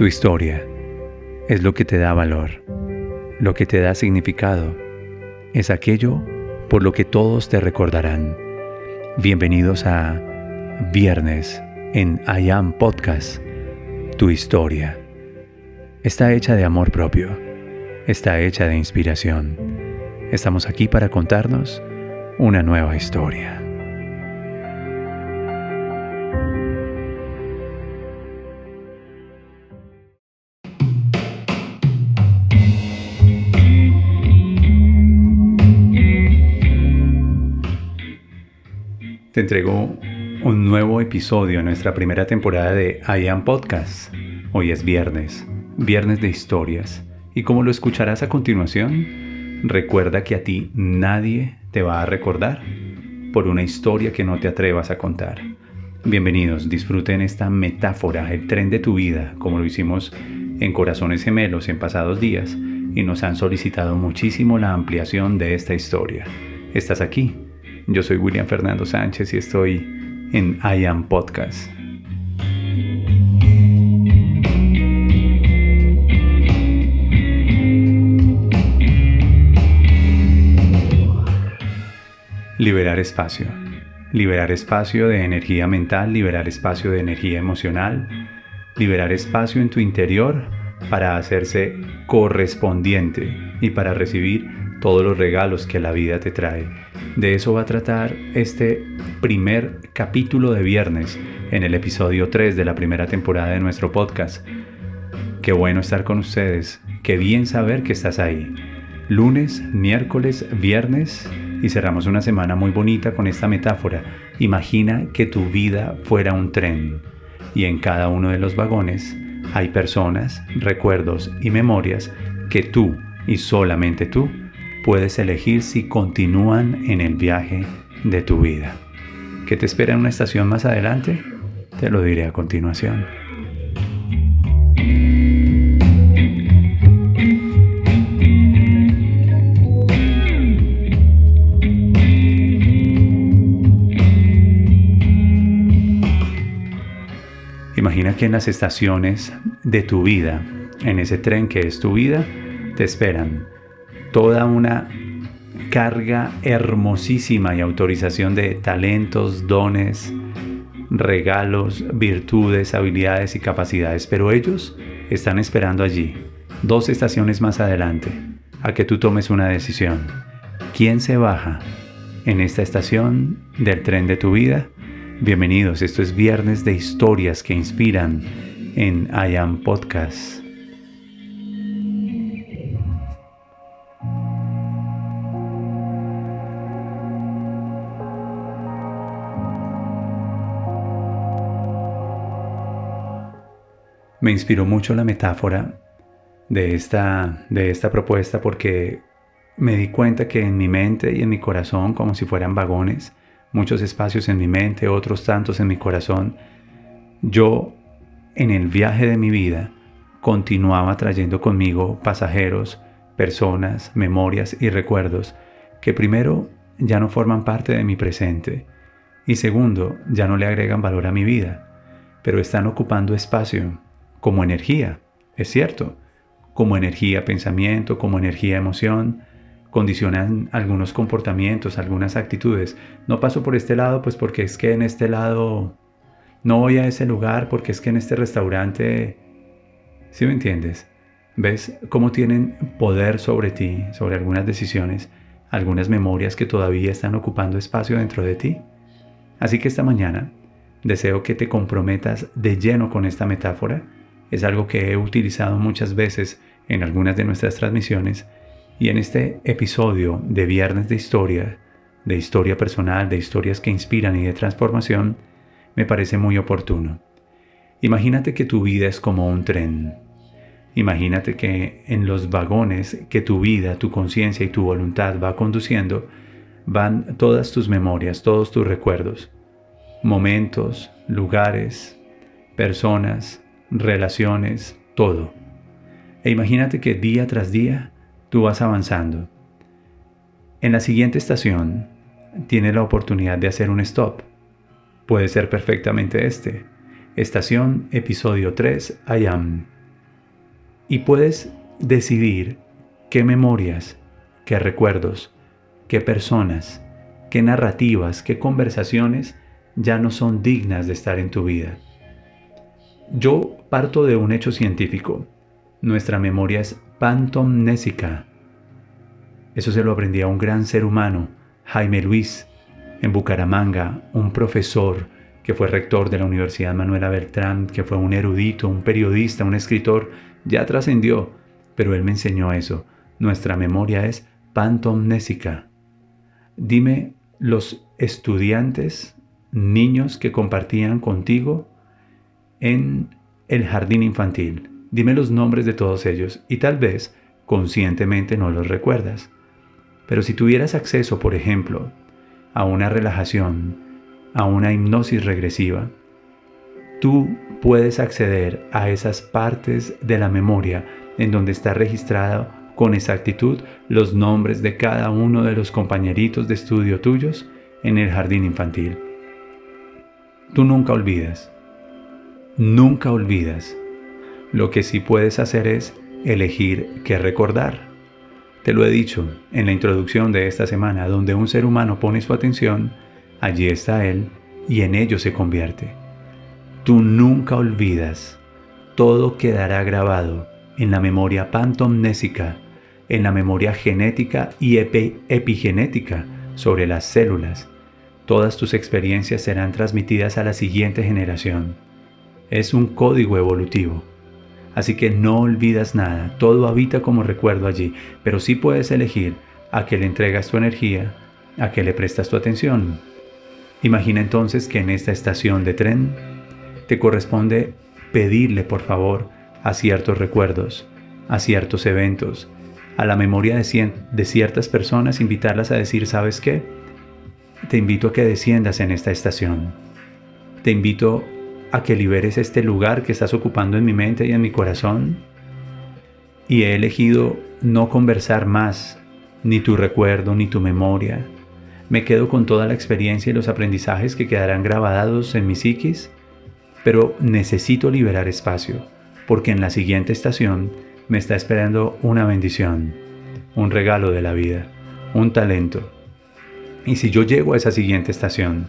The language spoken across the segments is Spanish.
Tu historia es lo que te da valor, lo que te da significado, es aquello por lo que todos te recordarán. Bienvenidos a Viernes en I Am Podcast, tu historia. Está hecha de amor propio, está hecha de inspiración. Estamos aquí para contarnos una nueva historia. Te entrego un nuevo episodio en nuestra primera temporada de I Am Podcast. Hoy es viernes, viernes de historias. Y como lo escucharás a continuación, recuerda que a ti nadie te va a recordar por una historia que no te atrevas a contar. Bienvenidos, disfruten esta metáfora, el tren de tu vida, como lo hicimos en Corazones Gemelos en pasados días, y nos han solicitado muchísimo la ampliación de esta historia. Estás aquí yo soy William Fernando Sánchez y estoy en I Am Podcast. Liberar espacio. Liberar espacio de energía mental, liberar espacio de energía emocional, liberar espacio en tu interior para hacerse correspondiente y para recibir todos los regalos que la vida te trae. De eso va a tratar este primer capítulo de viernes en el episodio 3 de la primera temporada de nuestro podcast. Qué bueno estar con ustedes, qué bien saber que estás ahí. Lunes, miércoles, viernes y cerramos una semana muy bonita con esta metáfora. Imagina que tu vida fuera un tren y en cada uno de los vagones hay personas, recuerdos y memorias que tú y solamente tú puedes elegir si continúan en el viaje de tu vida. ¿Qué te espera en una estación más adelante? Te lo diré a continuación. Imagina que en las estaciones de tu vida, en ese tren que es tu vida, te esperan toda una carga hermosísima y autorización de talentos, dones, regalos, virtudes, habilidades y capacidades, pero ellos están esperando allí, dos estaciones más adelante, a que tú tomes una decisión. ¿Quién se baja en esta estación del tren de tu vida? Bienvenidos, esto es Viernes de Historias que Inspiran en I Am Podcast. Me inspiró mucho la metáfora de esta, de esta propuesta porque me di cuenta que en mi mente y en mi corazón, como si fueran vagones, muchos espacios en mi mente, otros tantos en mi corazón, yo en el viaje de mi vida continuaba trayendo conmigo pasajeros, personas, memorias y recuerdos que primero ya no forman parte de mi presente y segundo ya no le agregan valor a mi vida, pero están ocupando espacio como energía, es cierto, como energía pensamiento, como energía emoción, condicionan algunos comportamientos, algunas actitudes. No paso por este lado pues porque es que en este lado no voy a ese lugar porque es que en este restaurante, ¿sí me entiendes? ¿Ves cómo tienen poder sobre ti, sobre algunas decisiones, algunas memorias que todavía están ocupando espacio dentro de ti? Así que esta mañana deseo que te comprometas de lleno con esta metáfora es algo que he utilizado muchas veces en algunas de nuestras transmisiones y en este episodio de Viernes de Historia, de historia personal, de historias que inspiran y de transformación, me parece muy oportuno. Imagínate que tu vida es como un tren. Imagínate que en los vagones que tu vida, tu conciencia y tu voluntad va conduciendo, van todas tus memorias, todos tus recuerdos, momentos, lugares, personas, relaciones, todo. E imagínate que día tras día tú vas avanzando. En la siguiente estación tienes la oportunidad de hacer un stop. Puede ser perfectamente este. Estación, episodio 3, I am. y puedes decidir qué memorias, qué recuerdos, qué personas, qué narrativas, qué conversaciones ya no son dignas de estar en tu vida. Yo parto de un hecho científico. Nuestra memoria es pantomnésica. Eso se lo aprendí a un gran ser humano, Jaime Luis, en Bucaramanga, un profesor que fue rector de la Universidad Manuela Beltrán, que fue un erudito, un periodista, un escritor, ya trascendió, pero él me enseñó eso. Nuestra memoria es pantomnésica. Dime los estudiantes, niños que compartían contigo en el jardín infantil. Dime los nombres de todos ellos y tal vez conscientemente no los recuerdas. Pero si tuvieras acceso, por ejemplo, a una relajación, a una hipnosis regresiva, tú puedes acceder a esas partes de la memoria en donde está registrado con exactitud los nombres de cada uno de los compañeritos de estudio tuyos en el jardín infantil. Tú nunca olvidas, nunca olvidas. Lo que sí puedes hacer es elegir qué recordar. Te lo he dicho en la introducción de esta semana, donde un ser humano pone su atención, allí está él y en ello se convierte. Tú nunca olvidas, todo quedará grabado en la memoria pantomnésica, en la memoria genética y epigenética sobre las células. Todas tus experiencias serán transmitidas a la siguiente generación. Es un código evolutivo. Así que no olvidas nada, todo habita como recuerdo allí, pero sí puedes elegir a qué le entregas tu energía, a qué le prestas tu atención. Imagina entonces que en esta estación de tren te corresponde pedirle por favor a ciertos recuerdos, a ciertos eventos, a la memoria de, ciertas personas, invitarlas a decir, ¿sabes qué? Te invito a que desciendas en esta estación. Te invito a que liberes este lugar que estás ocupando en mi mente y en mi corazón. Y he elegido no conversar más, ni tu recuerdo, ni tu memoria. Me quedo con toda la experiencia y los aprendizajes que quedarán grabados en mi psiquis, pero necesito liberar espacio, porque en la siguiente estación me está esperando una bendición, un regalo de la vida, un talento. Y si yo llego a esa siguiente estación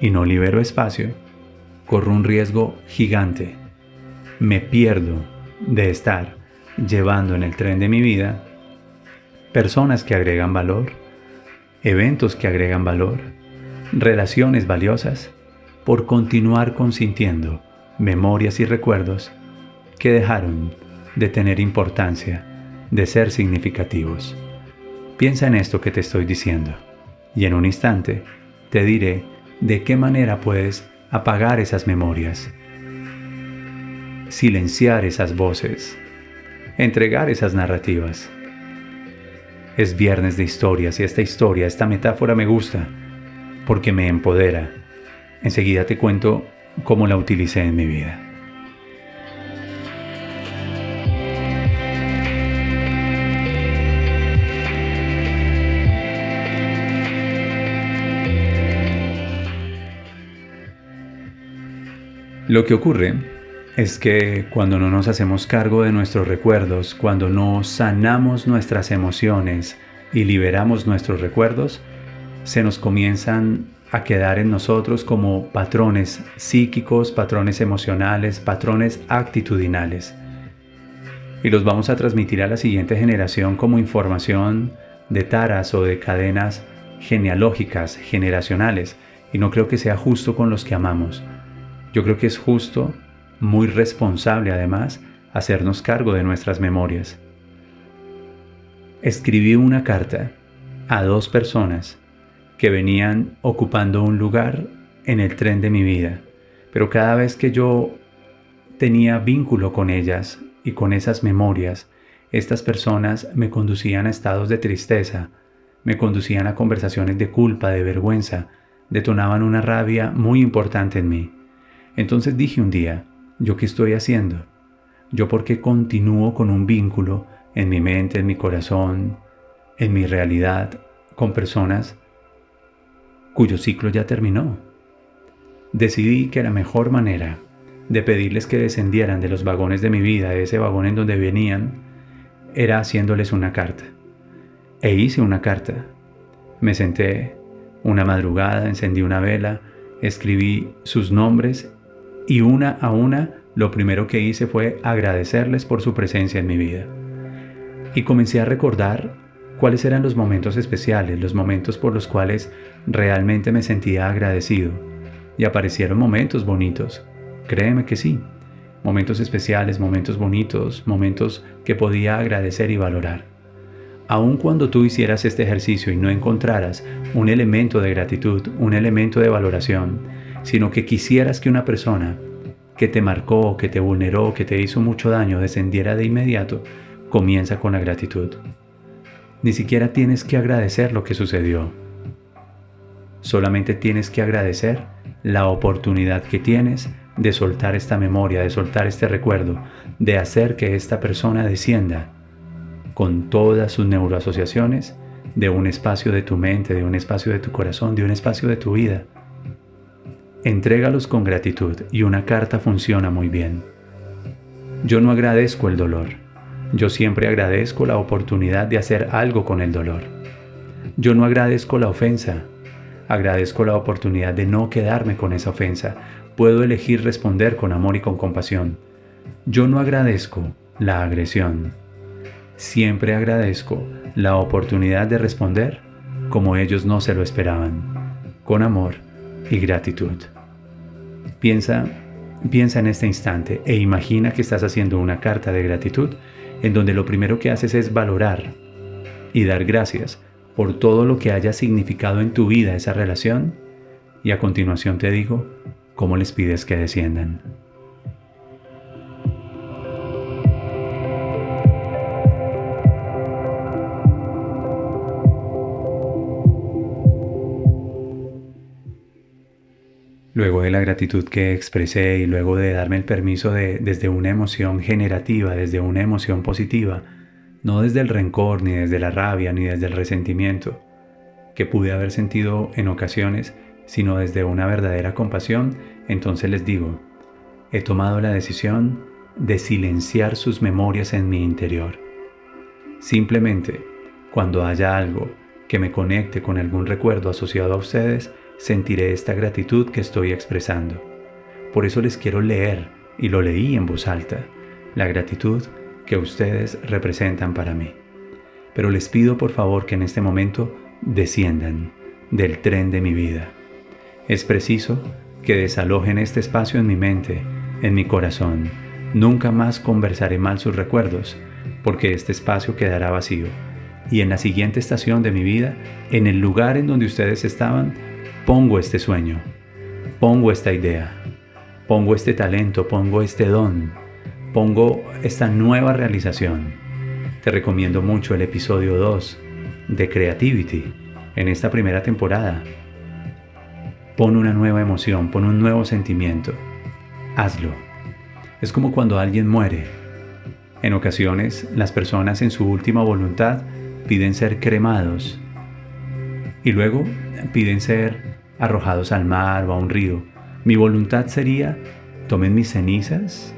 y no libero espacio, corro un riesgo gigante. Me pierdo de estar llevando en el tren de mi vida personas que agregan valor, eventos que agregan valor, relaciones valiosas, por continuar consintiendo memorias y recuerdos que dejaron de tener importancia, de ser significativos. Piensa en esto que te estoy diciendo y en un instante te diré de qué manera puedes apagar esas memorias, silenciar esas voces, entregar esas narrativas. Es viernes de historias y esta historia, esta metáfora me gusta porque me empodera. Enseguida te cuento cómo la utilicé en mi vida. Lo que ocurre es que cuando no nos hacemos cargo de nuestros recuerdos, cuando no sanamos nuestras emociones y liberamos nuestros recuerdos, se nos comienzan a quedar en nosotros como patrones psíquicos, patrones emocionales, patrones actitudinales. Y los vamos a transmitir a la siguiente generación como información de taras o de cadenas genealógicas, generacionales. Y no creo que sea justo con los que amamos. Yo creo que es justo, muy responsable además, hacernos cargo de nuestras memorias. Escribí una carta a dos personas que venían ocupando un lugar en el tren de mi vida, pero cada vez que yo tenía vínculo con ellas y con esas memorias, estas personas me conducían a estados de tristeza, me conducían a conversaciones de culpa, de vergüenza, detonaban una rabia muy importante en mí. Entonces dije un día, ¿yo qué estoy haciendo? ¿Yo por qué continúo con un vínculo en mi mente, en mi corazón, en mi realidad, con personas cuyo ciclo ya terminó? Decidí que la mejor manera de pedirles que descendieran de los vagones de mi vida, de ese vagón en donde venían, era haciéndoles una carta. E hice una carta. Me senté una madrugada, encendí una vela, escribí sus nombres y una a una lo primero que hice fue agradecerles por su presencia en mi vida. Y comencé a recordar cuáles eran los momentos especiales, los momentos por los cuales realmente me sentía agradecido. Y aparecieron momentos bonitos, créeme que sí, momentos especiales, momentos bonitos, momentos que podía agradecer y valorar. Aun cuando tú hicieras este ejercicio y no encontraras un elemento de gratitud, un elemento de valoración, sino que quisieras que una persona que te marcó, que te vulneró, que te hizo mucho daño, descendiera de inmediato, comienza con la gratitud. Ni siquiera tienes que agradecer lo que sucedió. Solamente tienes que agradecer la oportunidad que tienes de soltar esta memoria, de soltar este recuerdo, de hacer que esta persona descienda con todas sus neuroasociaciones de un espacio de tu mente, de un espacio de tu corazón, de un espacio de tu vida Entrégalos con gratitud y una carta funciona muy bien. Yo no agradezco el dolor. Yo siempre agradezco la oportunidad de hacer algo con el dolor. Yo no agradezco la ofensa. Agradezco la oportunidad de no quedarme con esa ofensa. Puedo elegir responder con amor y con compasión. Yo no agradezco la agresión. Siempre agradezco la oportunidad de responder como ellos no se lo esperaban, con amor y gratitud. Piensa, piensa en este instante e imagina que estás haciendo una carta de gratitud en donde lo primero que haces es valorar y dar gracias por todo lo que haya significado en tu vida esa relación y a continuación te digo cómo les pides que desciendan. Luego de la gratitud que expresé y luego de darme el permiso de, desde una emoción generativa, desde una emoción positiva, no desde el rencor, ni desde la rabia, ni desde el resentimiento, que pude haber sentido en ocasiones, sino desde una verdadera compasión, entonces les digo, he tomado la decisión de silenciar sus memorias en mi interior. Simplemente, cuando haya algo que me conecte con algún recuerdo asociado a ustedes, sentiré esta gratitud que estoy expresando. Por eso les quiero leer, y lo leí en voz alta, la gratitud que ustedes representan para mí. Pero les pido por favor que en este momento desciendan del tren de mi vida. Es preciso que desalojen este espacio en mi mente, en mi corazón. Nunca más conversaré mal sus recuerdos, porque este espacio quedará vacío. Y en la siguiente estación de mi vida, en el lugar en donde ustedes estaban, pongo este sueño, pongo esta idea, pongo este talento, pongo este don, pongo esta nueva realización. Te recomiendo mucho el episodio 2 de Creativity en esta primera temporada. Pon una nueva emoción, pon un nuevo sentimiento. Hazlo. Es como cuando alguien muere. En ocasiones las personas en su última voluntad piden ser cremados y luego piden ser arrojados al mar o a un río. Mi voluntad sería, tomen mis cenizas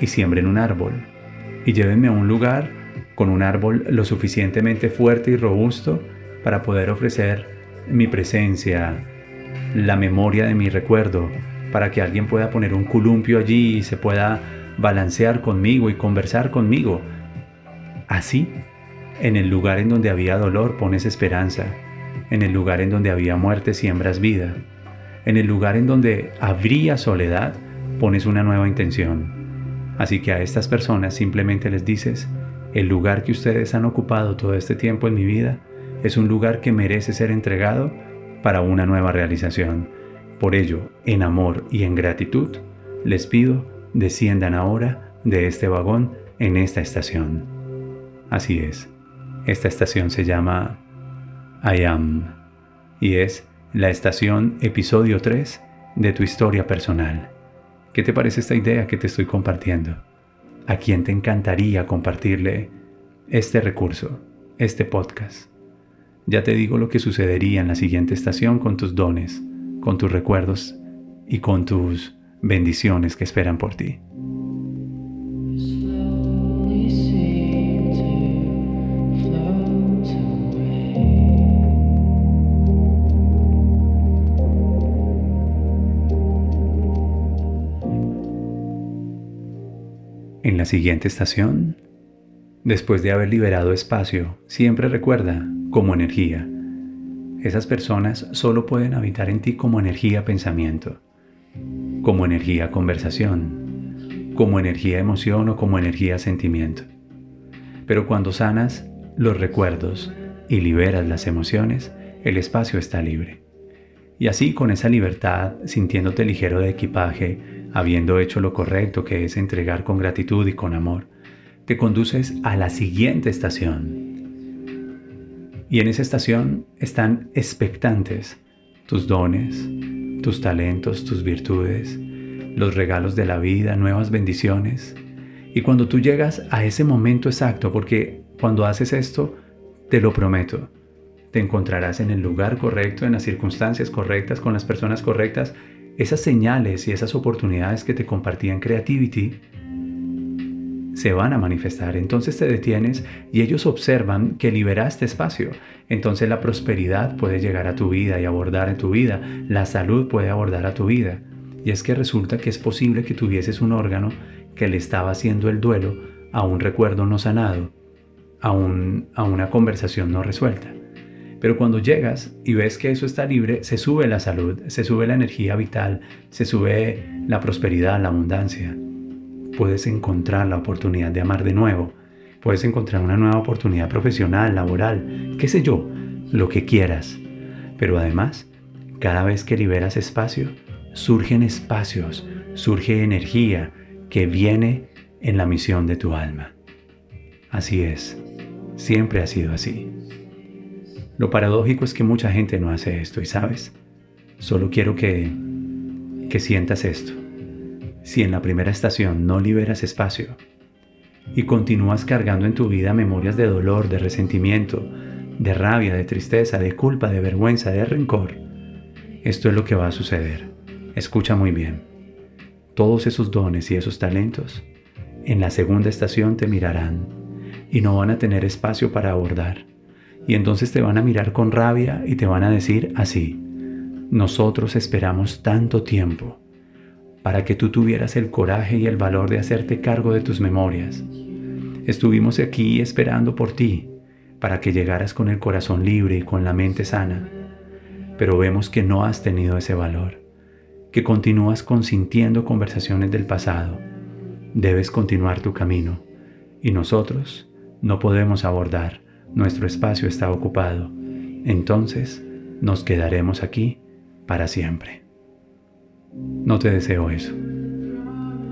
y siembren un árbol y llévenme a un lugar con un árbol lo suficientemente fuerte y robusto para poder ofrecer mi presencia, la memoria de mi recuerdo, para que alguien pueda poner un columpio allí y se pueda balancear conmigo y conversar conmigo. Así, en el lugar en donde había dolor pones esperanza, en el lugar en donde había muerte siembras vida. En el lugar en donde habría soledad pones una nueva intención. Así que a estas personas simplemente les dices, el lugar que ustedes han ocupado todo este tiempo en mi vida es un lugar que merece ser entregado para una nueva realización. Por ello, en amor y en gratitud, les pido, desciendan ahora de este vagón en esta estación. Así es, esta estación se llama I Am y es la estación episodio 3 de tu historia personal. ¿Qué te parece esta idea que te estoy compartiendo? ¿A quién te encantaría compartirle este recurso, este podcast? Ya te digo lo que sucedería en la siguiente estación con tus dones, con tus recuerdos y con tus bendiciones que esperan por ti. La siguiente estación, después de haber liberado espacio, siempre recuerda como energía. Esas personas solo pueden habitar en ti como energía pensamiento, como energía conversación, como energía emoción o como energía sentimiento. Pero cuando sanas los recuerdos y liberas las emociones, el espacio está libre. Y así con esa libertad, sintiéndote ligero de equipaje, habiendo hecho lo correcto que es entregar con gratitud y con amor, te conduces a la siguiente estación. Y en esa estación están expectantes tus dones, tus talentos, tus virtudes, los regalos de la vida, nuevas bendiciones. Y cuando tú llegas a ese momento exacto, porque cuando haces esto, te lo prometo, te encontrarás en el lugar correcto, en las circunstancias correctas, con las personas correctas esas señales y esas oportunidades que te compartían Creativity se van a manifestar. Entonces te detienes y ellos observan que liberaste espacio. Entonces la prosperidad puede llegar a tu vida y abordar en tu vida. La salud puede abordar a tu vida. Y es que resulta que es posible que tuvieses un órgano que le estaba haciendo el duelo a un recuerdo no sanado, a, a una conversación no resuelta. Pero cuando llegas y ves que eso está libre, se sube la salud, se sube la energía vital, se sube la prosperidad, la abundancia. Puedes encontrar la oportunidad de amar de nuevo. Puedes encontrar una nueva oportunidad profesional, laboral, qué sé yo, lo que quieras. Pero además, cada vez que liberas espacio, surgen espacios, surge energía que viene en la misión de tu alma. Así es, siempre ha sido así. Lo paradójico es que mucha gente no hace esto y sabes, solo quiero que, que sientas esto. Si en la primera estación no liberas espacio y continúas cargando en tu vida memorias de dolor, de resentimiento, de rabia, de tristeza, de culpa, de vergüenza, de rencor, esto es lo que va a suceder. Escucha muy bien. Todos esos dones y esos talentos en la segunda estación te mirarán y no van a tener espacio para abordar y entonces te van a mirar con rabia y te van a decir así, nosotros esperamos tanto tiempo para que tú tuvieras el coraje y el valor de hacerte cargo de tus memorias. Estuvimos aquí esperando por ti, para que llegaras con el corazón libre y con la mente sana, pero vemos que no has tenido ese valor, que continúas consintiendo conversaciones del pasado. Debes continuar tu camino y nosotros no podemos abordar nuestro espacio está ocupado, entonces nos quedaremos aquí para siempre. No te deseo eso.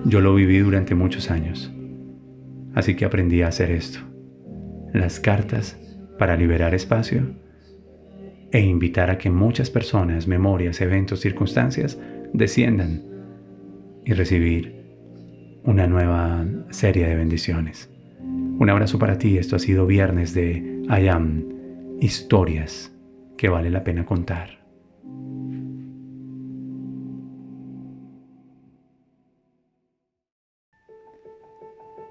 Yo lo viví durante muchos años, así que aprendí a hacer esto. Las cartas para liberar espacio e invitar a que muchas personas, memorias, eventos, circunstancias desciendan y recibir una nueva serie de bendiciones. Un abrazo para ti. Esto ha sido viernes de I Am, historias que vale la pena contar.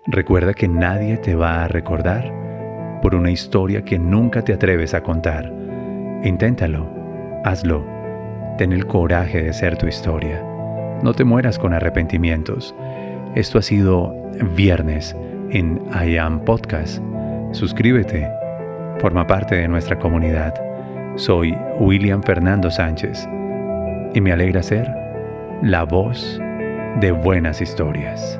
Recuerda que nadie te va a recordar por una historia que nunca te atreves a contar. Inténtalo, hazlo, ten el coraje de ser tu historia. No te mueras con arrepentimientos. Esto ha sido viernes en I Am Podcast. Suscríbete, forma parte de nuestra comunidad. Soy William Fernando Sánchez y me alegra ser la voz de buenas historias.